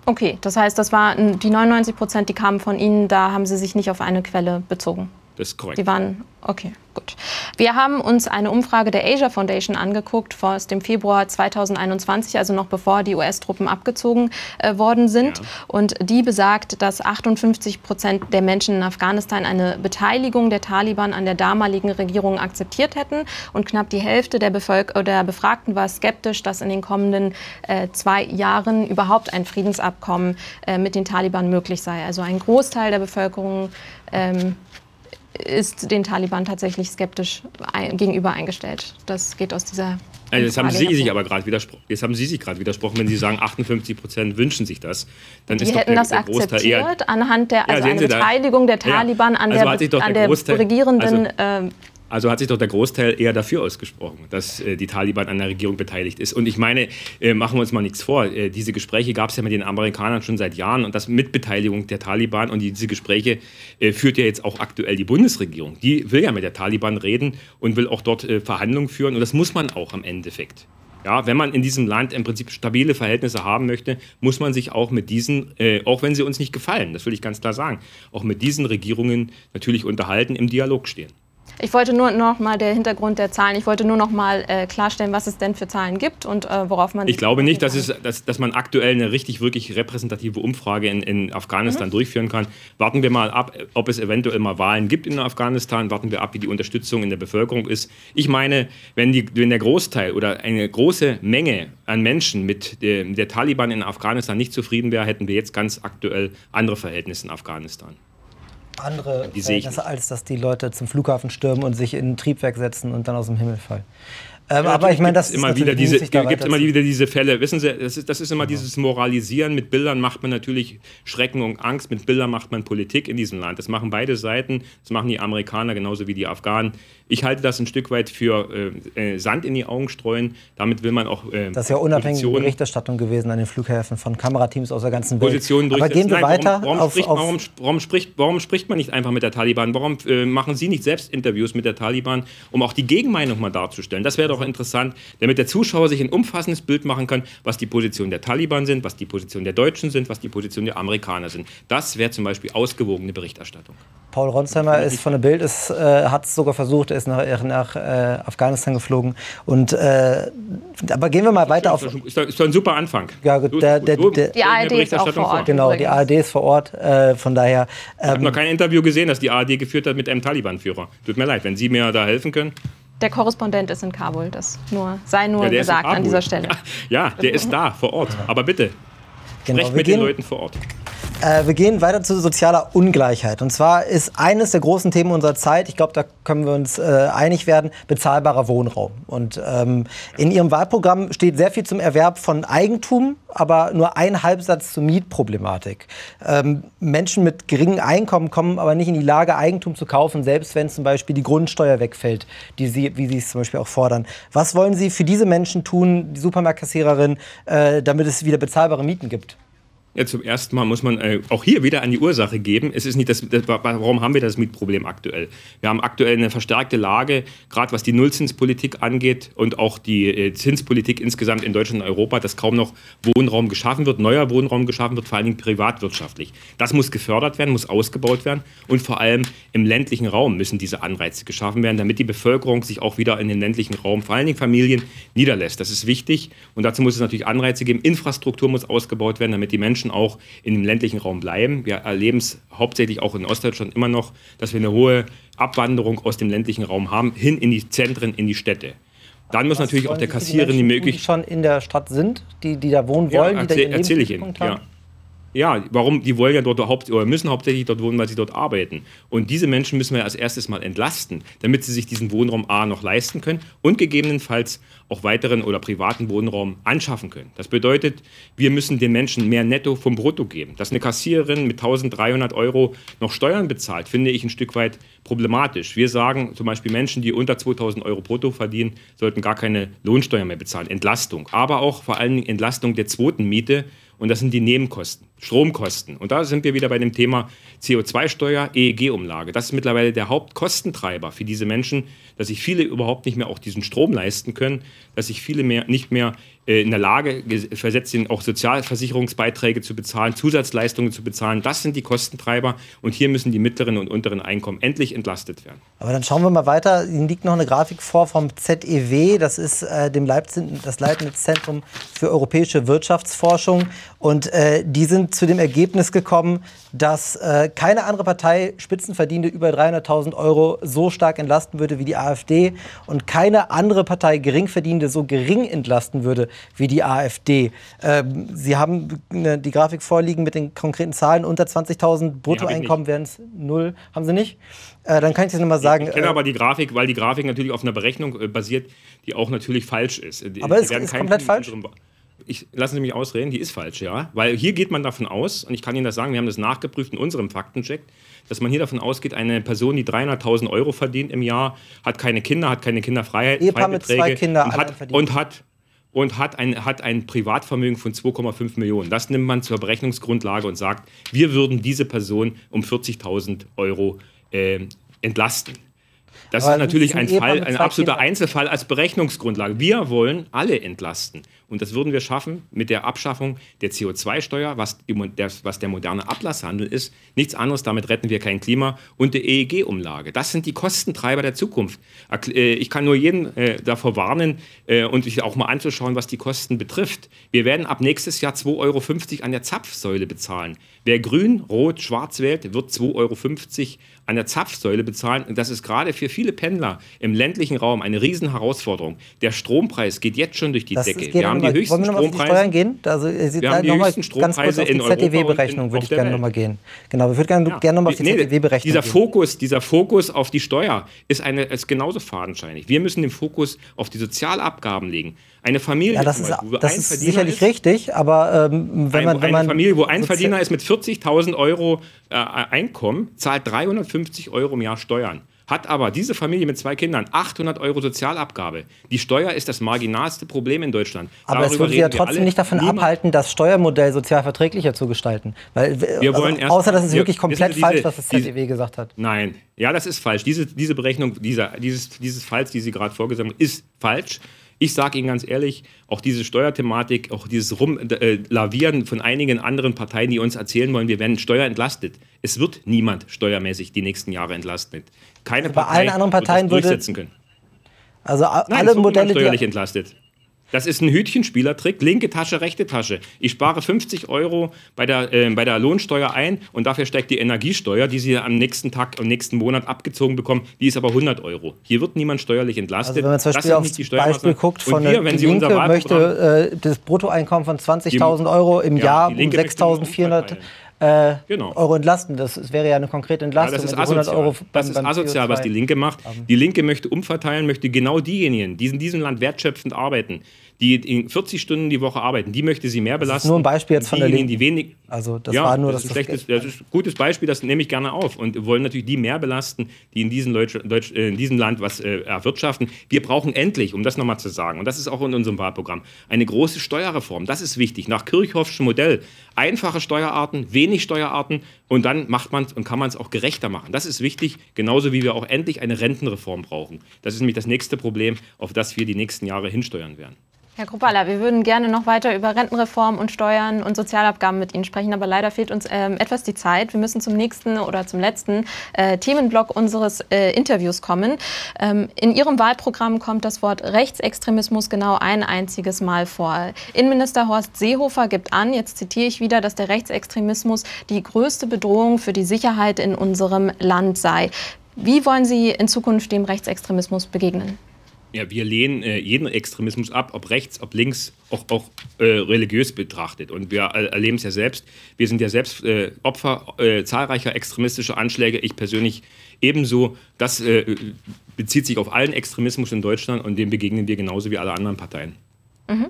Okay, das heißt, das war die 99 Prozent, die kamen von Ihnen, da haben Sie sich nicht auf eine Quelle bezogen. Das ist korrekt. Die waren, okay, gut. Wir haben uns eine Umfrage der Asia Foundation angeguckt aus dem Februar 2021, also noch bevor die US-Truppen abgezogen äh, worden sind. Ja. Und die besagt, dass 58 Prozent der Menschen in Afghanistan eine Beteiligung der Taliban an der damaligen Regierung akzeptiert hätten. Und knapp die Hälfte der, Bevölker der Befragten war skeptisch, dass in den kommenden äh, zwei Jahren überhaupt ein Friedensabkommen äh, mit den Taliban möglich sei. Also ein Großteil der Bevölkerung ähm, ist den Taliban tatsächlich skeptisch ein, gegenüber eingestellt. Das geht aus dieser. Also jetzt haben Sie sich aber gerade widersprochen. Jetzt haben Sie sich gerade widersprochen, wenn Sie sagen, 58 Prozent wünschen sich das. Dann Die ist hätten doch der, das der akzeptiert eher, anhand der also ja, eine Beteiligung der Taliban ja, also an der, an der regierenden also, äh, also hat sich doch der Großteil eher dafür ausgesprochen, dass äh, die Taliban an der Regierung beteiligt ist. Und ich meine, äh, machen wir uns mal nichts vor, äh, diese Gespräche gab es ja mit den Amerikanern schon seit Jahren und das mit Beteiligung der Taliban. Und diese Gespräche äh, führt ja jetzt auch aktuell die Bundesregierung. Die will ja mit der Taliban reden und will auch dort äh, Verhandlungen führen. Und das muss man auch am Endeffekt. Ja, wenn man in diesem Land im Prinzip stabile Verhältnisse haben möchte, muss man sich auch mit diesen, äh, auch wenn sie uns nicht gefallen, das will ich ganz klar sagen, auch mit diesen Regierungen natürlich unterhalten, im Dialog stehen. Ich wollte nur noch mal der Hintergrund der Zahlen. Ich wollte nur noch mal äh, klarstellen, was es denn für Zahlen gibt und äh, worauf man. Ich glaube nicht, dass, es, dass, dass man aktuell eine richtig wirklich repräsentative Umfrage in, in Afghanistan mhm. durchführen kann. Warten wir mal ab, ob es eventuell mal Wahlen gibt in Afghanistan. Warten wir ab, wie die Unterstützung in der Bevölkerung ist. Ich meine, wenn, die, wenn der Großteil oder eine große Menge an Menschen mit der, der Taliban in Afghanistan nicht zufrieden wäre, hätten wir jetzt ganz aktuell andere Verhältnisse in Afghanistan andere Verhältnisse, als dass die Leute zum Flughafen stürmen und sich in ein Triebwerk setzen und dann aus dem Himmel fallen. Ähm, ja, aber ich meine, das ist immer wieder diese, gibt immer wieder diese Fälle. Wissen Sie, das ist, das ist immer ja. dieses Moralisieren. Mit Bildern macht man natürlich Schrecken und Angst. Mit Bildern macht man Politik in diesem Land. Das machen beide Seiten. Das machen die Amerikaner genauso wie die Afghanen. Ich halte das ein Stück weit für äh, äh Sand in die Augen streuen. Damit will man auch. Äh, das ist ja unabhängige Berichterstattung gewesen an den Flughäfen von Kamerateams aus der ganzen Welt. Positionen Aber gehen wir Nein, weiter. Warum, warum, auf, spricht, auf warum, warum, spricht, warum, spricht, man nicht einfach mit der Taliban? Warum äh, machen Sie nicht selbst Interviews mit der Taliban, um auch die Gegenmeinung mal darzustellen? Das wäre doch interessant damit der Zuschauer sich ein umfassendes Bild machen kann, was die Position der Taliban sind, was die Position der Deutschen sind, was die Position der Amerikaner sind. Das wäre zum Beispiel ausgewogene Berichterstattung. Paul Ronsheimer ist von der Bild, äh, hat es sogar versucht, er ist nach, nach äh, Afghanistan geflogen. Und, äh, aber gehen wir mal weiter auf. Ist doch, ist doch ein super Anfang. Ja, der, der, der, die ARD ist auch vor Ort. Genau, die ARD ist vor Ort. Äh, von daher. Ähm, ich habe noch kein Interview gesehen, das die ARD geführt hat mit einem Taliban-Führer. Tut mir leid, wenn Sie mir da helfen können. Der Korrespondent ist in Kabul, das nur, sei nur ja, gesagt an dieser Stelle. Ja, ja, der ist da vor Ort. Aber bitte, genau, sprecht mit gehen, den Leuten vor Ort. Äh, wir gehen weiter zu sozialer Ungleichheit. Und zwar ist eines der großen Themen unserer Zeit, ich glaube, da können wir uns äh, einig werden, bezahlbarer Wohnraum. Und ähm, in Ihrem Wahlprogramm steht sehr viel zum Erwerb von Eigentum, aber nur ein Halbsatz zur Mietproblematik. Ähm, Menschen mit geringem Einkommen kommen aber nicht in die Lage, Eigentum zu kaufen, selbst wenn zum Beispiel die Grundsteuer wegfällt, die Sie, wie Sie es zum Beispiel auch fordern. Was wollen Sie für diese Menschen tun, die Supermarktkassiererin, äh, damit es wieder bezahlbare Mieten gibt? Ja, zum ersten Mal muss man äh, auch hier wieder an die Ursache geben. Es ist nicht das, das, warum haben wir das Mietproblem aktuell? Wir haben aktuell eine verstärkte Lage, gerade was die Nullzinspolitik angeht und auch die äh, Zinspolitik insgesamt in Deutschland und Europa, dass kaum noch Wohnraum geschaffen wird, neuer Wohnraum geschaffen wird, vor allen Dingen privatwirtschaftlich. Das muss gefördert werden, muss ausgebaut werden und vor allem im ländlichen Raum müssen diese Anreize geschaffen werden, damit die Bevölkerung sich auch wieder in den ländlichen Raum, vor allen Dingen Familien, niederlässt. Das ist wichtig und dazu muss es natürlich Anreize geben. Infrastruktur muss ausgebaut werden, damit die Menschen Menschen auch in dem ländlichen Raum bleiben. Wir erleben es hauptsächlich auch in Ostdeutschland immer noch, dass wir eine hohe Abwanderung aus dem ländlichen Raum haben, hin in die Zentren, in die Städte. Dann muss natürlich auch der Kassiererin die Möglichkeit. Die schon in der Stadt sind, die, die da wohnen wollen, ja, erzähl, die da erzähle ich Ihnen. Ja. Ja, warum? Die wollen ja dort haupt oder müssen hauptsächlich dort wohnen, weil sie dort arbeiten. Und diese Menschen müssen wir als erstes mal entlasten, damit sie sich diesen Wohnraum A noch leisten können und gegebenenfalls auch weiteren oder privaten Wohnraum anschaffen können. Das bedeutet, wir müssen den Menschen mehr Netto vom Brutto geben. Dass eine Kassiererin mit 1300 Euro noch Steuern bezahlt, finde ich ein Stück weit problematisch. Wir sagen zum Beispiel Menschen, die unter 2000 Euro brutto verdienen, sollten gar keine Lohnsteuer mehr bezahlen. Entlastung. Aber auch vor allem Entlastung der zweiten Miete und das sind die Nebenkosten, Stromkosten. Und da sind wir wieder bei dem Thema CO2-Steuer, EEG-Umlage. Das ist mittlerweile der Hauptkostentreiber für diese Menschen, dass sich viele überhaupt nicht mehr auch diesen Strom leisten können, dass sich viele mehr, nicht mehr in der Lage versetzt sind, auch Sozialversicherungsbeiträge zu bezahlen, Zusatzleistungen zu bezahlen. Das sind die Kostentreiber und hier müssen die mittleren und unteren Einkommen endlich entlastet werden. Aber dann schauen wir mal weiter. Ihnen liegt noch eine Grafik vor vom ZEW, das ist äh, dem Leipzig, das Leibniz-Zentrum für europäische Wirtschaftsforschung. Und äh, die sind zu dem Ergebnis gekommen, dass äh, keine andere Partei Spitzenverdienende über 300.000 Euro so stark entlasten würde wie die AfD und keine andere Partei Geringverdienende so gering entlasten würde wie die AfD. Ähm, Sie haben äh, die Grafik vorliegen mit den konkreten Zahlen. Unter 20.000 Bruttoeinkommen wären es null. Haben Sie nicht? Äh, dann kann ich das nochmal sagen. Ich kenne äh, aber die Grafik, weil die Grafik natürlich auf einer Berechnung äh, basiert, die auch natürlich falsch ist. Aber es ist komplett falsch? ich, lassen Sie mich ausreden, die ist falsch, ja. Weil hier geht man davon aus, und ich kann Ihnen das sagen, wir haben das nachgeprüft in unserem Faktencheck, dass man hier davon ausgeht, eine Person, die 300.000 Euro verdient im Jahr, hat keine Kinder, hat keine Kinderfreiheit, Ehepaar mit zwei Kindern und hat, und hat und hat ein, hat ein Privatvermögen von 2,5 Millionen. Das nimmt man zur Berechnungsgrundlage und sagt, wir würden diese Person um 40.000 Euro äh, entlasten. Das Aber ist natürlich ein Fall, ein absoluter Einzelfall als Berechnungsgrundlage. Wir wollen alle entlasten. Und das würden wir schaffen mit der Abschaffung der CO2-Steuer, was, was, der moderne Ablasshandel ist. Nichts anderes, damit retten wir kein Klima und der EEG-Umlage. Das sind die Kostentreiber der Zukunft. Äh, ich kann nur jeden äh, davor warnen äh, und sich auch mal anzuschauen, was die Kosten betrifft. Wir werden ab nächstes Jahr 2,50 Euro an der Zapfsäule bezahlen. Wer grün, rot, schwarz wählt, wird 2,50 Euro an der Zapfsäule bezahlen. Und das ist gerade für viele Pendler im ländlichen Raum eine Riesenherausforderung. Der Strompreis geht jetzt schon durch die das Decke. Wir haben die höchsten Strompreise. Gehen? Also, wir haben die höchsten Strompreise in Europa. ZDW-Berechnung würde ich gerne nochmal gehen. Genau, wir würden gerne, ja. gerne nochmal auf die nee, ZDW-Berechnung dieser gehen. Fokus, dieser Fokus auf die Steuer ist, eine, ist genauso fadenscheinig. Wir müssen den Fokus auf die Sozialabgaben legen. Eine Familie, ja, das ist, Beispiel, das ist sicherlich ist, richtig, aber ähm, wenn man, wenn eine man Familie, wo ein Verdiener ist mit 40.000 Euro äh, Einkommen, zahlt 350 Euro im Jahr Steuern. Hat aber diese Familie mit zwei Kindern 800 Euro Sozialabgabe. Die Steuer ist das marginalste Problem in Deutschland. Aber Darüber es würde Sie ja trotzdem nicht davon Niemand abhalten, das Steuermodell sozial verträglicher zu gestalten. Weil, wir also, erst, außer, dass es wirklich komplett diese, falsch, was das ZDW diese, gesagt hat. Nein, ja, das ist falsch. Diese, diese Berechnung, dieser, dieses, dieses Falls, die Sie gerade vorgesagt haben, ist falsch. Ich sage Ihnen ganz ehrlich, auch diese Steuerthematik, auch dieses Rumlavieren äh, von einigen anderen Parteien, die uns erzählen wollen, wir werden Steuer entlastet. Es wird niemand steuermäßig die nächsten Jahre entlastet. Keine also Partei bei allen anderen Parteien wird das durchsetzen können. Also Nein, alle Modelle steuerlich entlastet. Das ist ein Hütchenspielertrick, linke Tasche, rechte Tasche. Ich spare 50 Euro bei der, äh, bei der Lohnsteuer ein und dafür steigt die Energiesteuer, die Sie am nächsten Tag, am nächsten Monat abgezogen bekommen, die ist aber 100 Euro. Hier wird niemand steuerlich entlastet. Also wenn man zum Beispiel aufs Beispiel guckt, von wir, wenn die Linke möchte äh, das Bruttoeinkommen von 20.000 Euro im ja, Jahr um 6.400 äh, genau. Euro entlasten. Das, wäre ja eine konkrete Entlastung. Ja, das ist asozial, Euro beim, das ist asozial was die Linke macht. Die Linke möchte umverteilen, möchte genau diejenigen, die in diesem Land wertschöpfend arbeiten, die 40 Stunden die Woche arbeiten, die möchte sie mehr belasten. Das ist nur ein Beispiel jetzt von der Linken. Die wenig, also das ja, war nur das, das, ist das, das ist ein gutes Beispiel, das nehme ich gerne auf und wollen natürlich die mehr belasten, die in diesem, Deutsch, Deutsch, äh, in diesem Land was äh, erwirtschaften. Wir brauchen endlich, um das nochmal zu sagen, und das ist auch in unserem Wahlprogramm, eine große Steuerreform. Das ist wichtig. Nach Kirchhoffschem Modell einfache Steuerarten, wenig Steuerarten und dann macht man und kann man es auch gerechter machen. Das ist wichtig, genauso wie wir auch endlich eine Rentenreform brauchen. Das ist nämlich das nächste Problem, auf das wir die nächsten Jahre hinsteuern werden. Herr Kruppala, wir würden gerne noch weiter über Rentenreform und Steuern und Sozialabgaben mit Ihnen sprechen, aber leider fehlt uns ähm, etwas die Zeit. Wir müssen zum nächsten oder zum letzten äh, Themenblock unseres äh, Interviews kommen. Ähm, in Ihrem Wahlprogramm kommt das Wort Rechtsextremismus genau ein einziges Mal vor. Innenminister Horst Seehofer gibt an, jetzt zitiere ich wieder, dass der Rechtsextremismus die größte Bedrohung für die Sicherheit in unserem Land sei. Wie wollen Sie in Zukunft dem Rechtsextremismus begegnen? Ja, wir lehnen äh, jeden Extremismus ab, ob rechts, ob links, auch, auch äh, religiös betrachtet. Und wir erleben es ja selbst. Wir sind ja selbst äh, Opfer äh, zahlreicher extremistischer Anschläge. Ich persönlich ebenso. Das äh, bezieht sich auf allen Extremismus in Deutschland und dem begegnen wir genauso wie alle anderen Parteien. Mhm.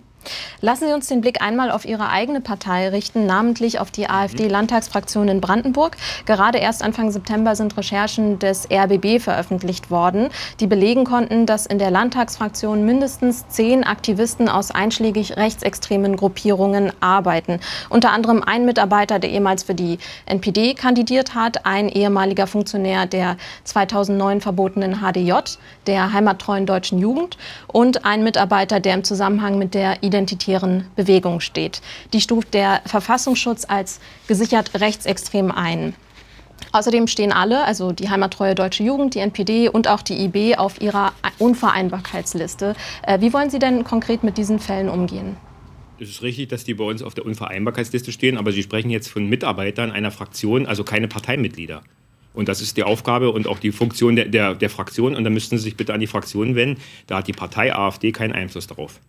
Lassen Sie uns den Blick einmal auf Ihre eigene Partei richten, namentlich auf die AfD-Landtagsfraktion in Brandenburg. Gerade erst Anfang September sind Recherchen des RBB veröffentlicht worden, die belegen konnten, dass in der Landtagsfraktion mindestens zehn Aktivisten aus einschlägig rechtsextremen Gruppierungen arbeiten. Unter anderem ein Mitarbeiter, der ehemals für die NPD kandidiert hat, ein ehemaliger Funktionär der 2009 verbotenen HDJ, der heimattreuen deutschen Jugend und ein Mitarbeiter, der im Zusammenhang mit der identitären Bewegung steht. Die stuft der Verfassungsschutz als gesichert rechtsextrem ein. Außerdem stehen alle, also die heimattreue Deutsche Jugend, die NPD und auch die IB, auf ihrer Unvereinbarkeitsliste. Äh, wie wollen Sie denn konkret mit diesen Fällen umgehen? Es ist richtig, dass die bei uns auf der Unvereinbarkeitsliste stehen, aber Sie sprechen jetzt von Mitarbeitern einer Fraktion, also keine Parteimitglieder. Und das ist die Aufgabe und auch die Funktion der, der, der Fraktion. Und da müssten Sie sich bitte an die Fraktion wenden. Da hat die Partei AfD keinen Einfluss darauf.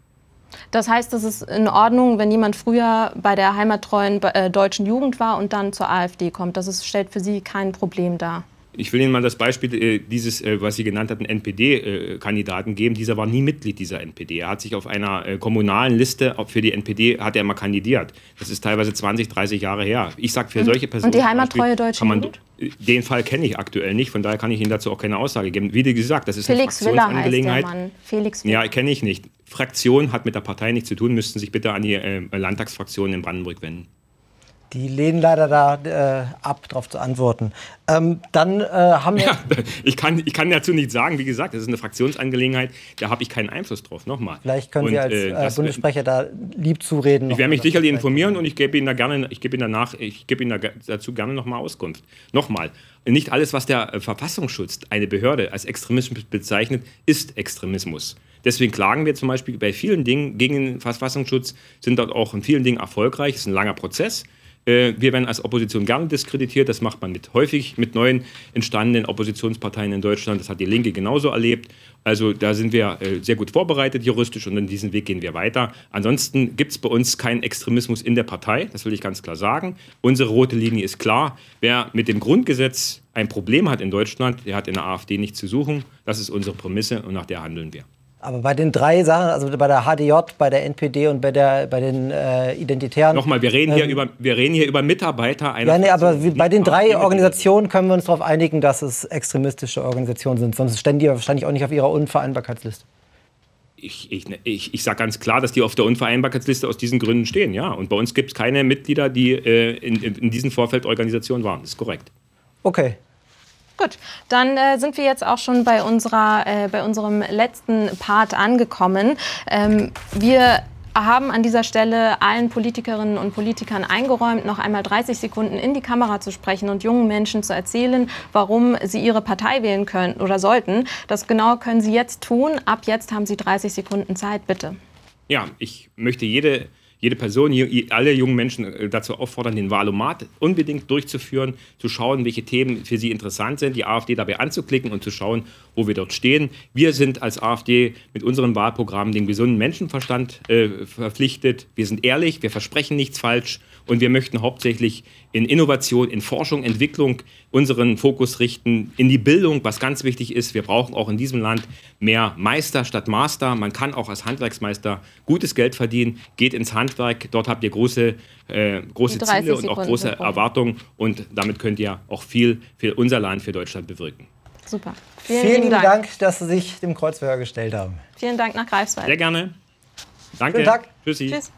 Das heißt, es ist in Ordnung, wenn jemand früher bei der heimattreuen äh, deutschen Jugend war und dann zur AfD kommt. Das ist, stellt für Sie kein Problem dar. Ich will Ihnen mal das Beispiel äh, dieses, äh, was Sie genannt hatten, NPD-Kandidaten äh, geben. Dieser war nie Mitglied dieser NPD. Er hat sich auf einer äh, kommunalen Liste für die NPD hat er mal kandidiert. Das ist teilweise 20, 30 Jahre her. Ich sage für solche Personen. Und die heimattreue deutsche Jugend? Den Fall kenne ich aktuell nicht, von daher kann ich Ihnen dazu auch keine Aussage geben. Wie gesagt, das ist Felix eine Fraktionsangelegenheit. Willer heißt der Mann. Felix Willer. Ja, kenne ich nicht. Fraktion hat mit der Partei nichts zu tun, müssten sich bitte an die äh, Landtagsfraktion in Brandenburg wenden. Die lehnen leider da äh, ab, darauf zu antworten. Ähm, dann äh, haben wir. Ja, ich, kann, ich kann dazu nichts sagen. Wie gesagt, das ist eine Fraktionsangelegenheit. Da habe ich keinen Einfluss drauf. Nochmal. Vielleicht können Sie als äh, äh Bundessprecher da lieb zureden. Ich werde mich sicherlich informieren und ich gebe Ihnen da gerne, ich gebe Ihnen danach, ich gebe Ihnen dazu gerne nochmal Auskunft. Nochmal. Nicht alles, was der äh, Verfassungsschutz, eine Behörde, als Extremismus bezeichnet, ist Extremismus. Deswegen klagen wir zum Beispiel bei vielen Dingen gegen den Verfassungsschutz, sind dort auch in vielen Dingen erfolgreich. Es ist ein langer Prozess. Äh, wir werden als Opposition gerne diskreditiert. Das macht man mit, häufig mit neuen entstandenen Oppositionsparteien in Deutschland. Das hat die Linke genauso erlebt. Also da sind wir äh, sehr gut vorbereitet juristisch und in diesen Weg gehen wir weiter. Ansonsten gibt es bei uns keinen Extremismus in der Partei. Das will ich ganz klar sagen. Unsere rote Linie ist klar. Wer mit dem Grundgesetz ein Problem hat in Deutschland, der hat in der AfD nichts zu suchen. Das ist unsere Prämisse und nach der handeln wir. Aber bei den drei Sachen, also bei der HDJ, bei der NPD und bei, der, bei den äh, Identitären. Nochmal, wir reden, hier ähm, über, wir reden hier über Mitarbeiter einer. Ja, nee, aber bei den drei Organisationen können wir uns darauf einigen, dass es extremistische Organisationen sind. Sonst stellen die wahrscheinlich auch nicht auf ihrer Unvereinbarkeitsliste. Ich, ich, ich, ich sage ganz klar, dass die auf der Unvereinbarkeitsliste aus diesen Gründen stehen, ja. Und bei uns gibt es keine Mitglieder, die äh, in, in diesen Vorfeldorganisationen waren. Das ist korrekt. Okay. Gut, dann äh, sind wir jetzt auch schon bei, unserer, äh, bei unserem letzten Part angekommen. Ähm, wir haben an dieser Stelle allen Politikerinnen und Politikern eingeräumt, noch einmal 30 Sekunden in die Kamera zu sprechen und jungen Menschen zu erzählen, warum sie ihre Partei wählen können oder sollten. Das genau können sie jetzt tun. Ab jetzt haben sie 30 Sekunden Zeit, bitte. Ja, ich möchte jede jede Person, alle jungen Menschen äh, dazu auffordern, den Wahlomat unbedingt durchzuführen, zu schauen, welche Themen für sie interessant sind, die AfD dabei anzuklicken und zu schauen, wo wir dort stehen. Wir sind als AfD mit unserem Wahlprogramm dem gesunden Menschenverstand äh, verpflichtet. Wir sind ehrlich, wir versprechen nichts falsch und wir möchten hauptsächlich in Innovation, in Forschung, Entwicklung unseren Fokus richten, in die Bildung, was ganz wichtig ist. Wir brauchen auch in diesem Land mehr Meister statt Master. Man kann auch als Handwerksmeister gutes Geld verdienen. Geht ins Handwerk, dort habt ihr große, äh, große Ziele und auch große Erwartungen und damit könnt ihr auch viel für unser Land, für Deutschland bewirken. Super. Vielen, Vielen lieben Dank. Dank. dass Sie sich dem Kreuzverhör gestellt haben. Vielen Dank nach Greifswald. Sehr gerne. Danke. Guten Tag. Tschüssi. Tschüss.